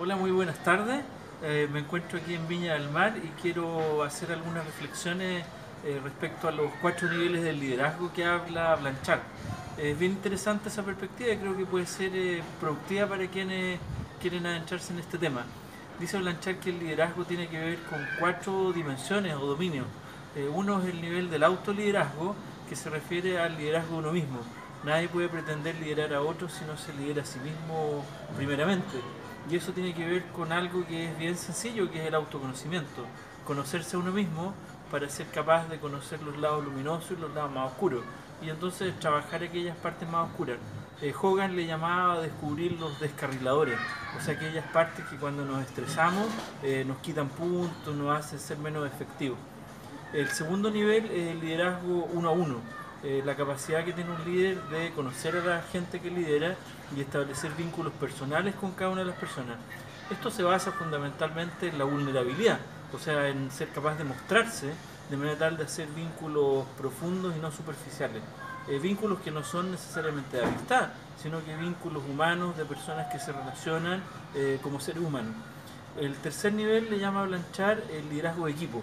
Hola, muy buenas tardes. Eh, me encuentro aquí en Viña del Mar y quiero hacer algunas reflexiones eh, respecto a los cuatro niveles del liderazgo que habla Blanchard. Es bien interesante esa perspectiva y creo que puede ser eh, productiva para quienes quieren adentrarse en este tema. Dice Blanchard que el liderazgo tiene que ver con cuatro dimensiones o dominios. uno es el nivel del autoliderazgo, que se refiere al liderazgo de uno mismo. Nadie puede pretender liderar a otros si no se lidera a sí mismo primeramente. Y eso tiene que ver con algo que es bien sencillo, que es el autoconocimiento. Conocerse a uno mismo para ser capaz de conocer los lados luminosos y los lados más oscuros. Y entonces trabajar aquellas partes más oscuras. Eh, Hogan le llamaba descubrir los descarriladores, o sea, aquellas partes que cuando nos estresamos eh, nos quitan puntos, nos hacen ser menos efectivos. El segundo nivel es el liderazgo uno a uno eh, la capacidad que tiene un líder de conocer a la gente que lidera y establecer vínculos personales con cada una de las personas. Esto se basa fundamentalmente en la vulnerabilidad, o sea, en ser capaz de mostrarse de manera tal de hacer vínculos profundos y no superficiales. Eh, vínculos que no son necesariamente de amistad, sino que vínculos humanos de personas que se relacionan eh, como seres humanos. El tercer nivel le llama a Blanchard el liderazgo de equipo.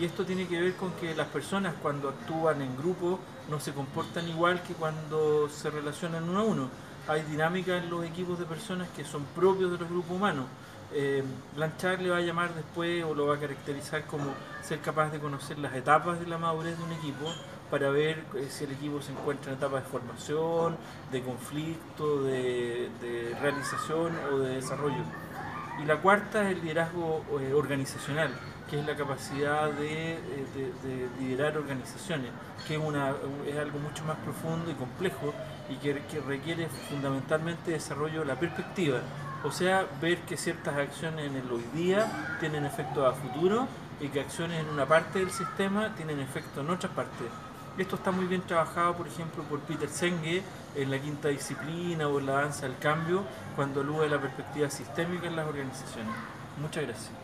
Y esto tiene que ver con que las personas cuando actúan en grupo no se comportan igual que cuando se relacionan uno a uno. Hay dinámicas en los equipos de personas que son propios de los grupos humanos. Eh, Blanchard le va a llamar después o lo va a caracterizar como ser capaz de conocer las etapas de la madurez de un equipo para ver eh, si el equipo se encuentra en etapa de formación, de conflicto, de realización o de desarrollo. Y la cuarta es el liderazgo eh, organizacional, que es la capacidad de, eh, liderar organizaciones, que es, una, es algo mucho más profundo y complejo y que, requiere fundamentalmente desarrollo de la perspectiva, o sea, ver que ciertas acciones en el hoy día tienen efecto a futuro y que acciones en una parte del sistema tienen efecto en otras partes. Esto está muy bien trabajado, por ejemplo, por Peter Senge en la quinta disciplina o en la danza del cambio, cuando alude la perspectiva sistémica en las organizaciones. Muchas gracias.